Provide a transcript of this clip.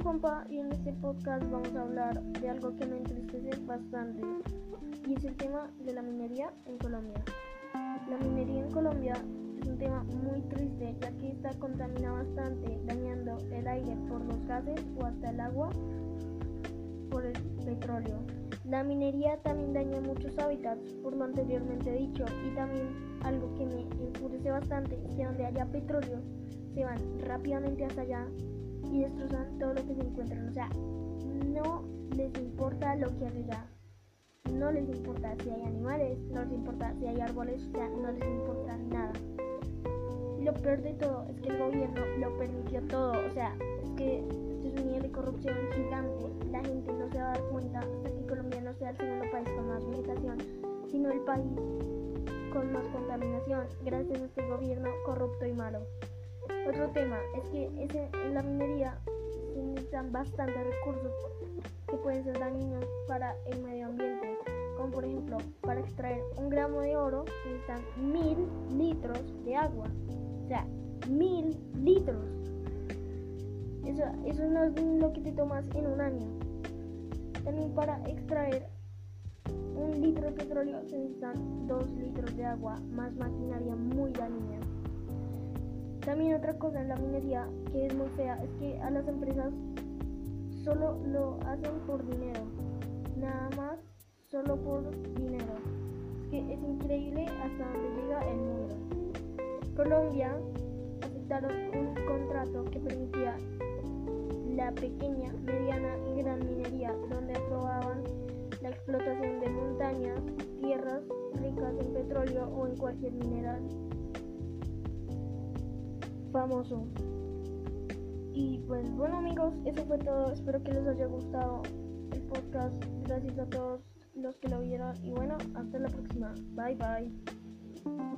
Juanpa y en este podcast vamos a hablar de algo que me entristece bastante y es el tema de la minería en Colombia. La minería en Colombia es un tema muy triste ya que está contamina bastante dañando el aire por los gases o hasta el agua por el petróleo. La minería también daña muchos hábitats por lo anteriormente dicho y también algo que me enfurece bastante es que donde haya petróleo se van rápidamente hasta allá y destrozan todo lo que se encuentran. O sea, no les importa lo que hay allá. No les importa si hay animales, no les importa si hay árboles, o sea, no les importa nada. Lo peor de todo es que el gobierno lo permitió todo. O sea, es que esto es un nivel de corrupción gigante. La gente no se va a dar cuenta hasta que Colombia no sea el segundo país con más vegetación, sino el país con más contaminación, gracias a este gobierno corrupto y malo. Otro tema es que en la minería se necesitan bastantes recursos que pueden ser dañinos para el medio ambiente, como por ejemplo para extraer un gramo de oro se necesitan mil litros de agua, o sea, mil litros. Eso, eso no es lo que te tomas en un año. También para extraer un litro de petróleo se necesitan dos litros de agua, más maquinaria muy dañina. También otra cosa en la minería que es muy fea es que a las empresas solo lo hacen por dinero. Nada más, solo por dinero. Es que es increíble hasta donde llega el mundo. Colombia aceptaron un contrato que permitía la pequeña, mediana y gran minería, donde aprobaban la explotación de montañas, tierras ricas en petróleo o en cualquier mineral famoso. Y pues bueno amigos, eso fue todo. Espero que les haya gustado el podcast. Gracias a todos los que lo vieron. Y bueno, hasta la próxima. Bye bye.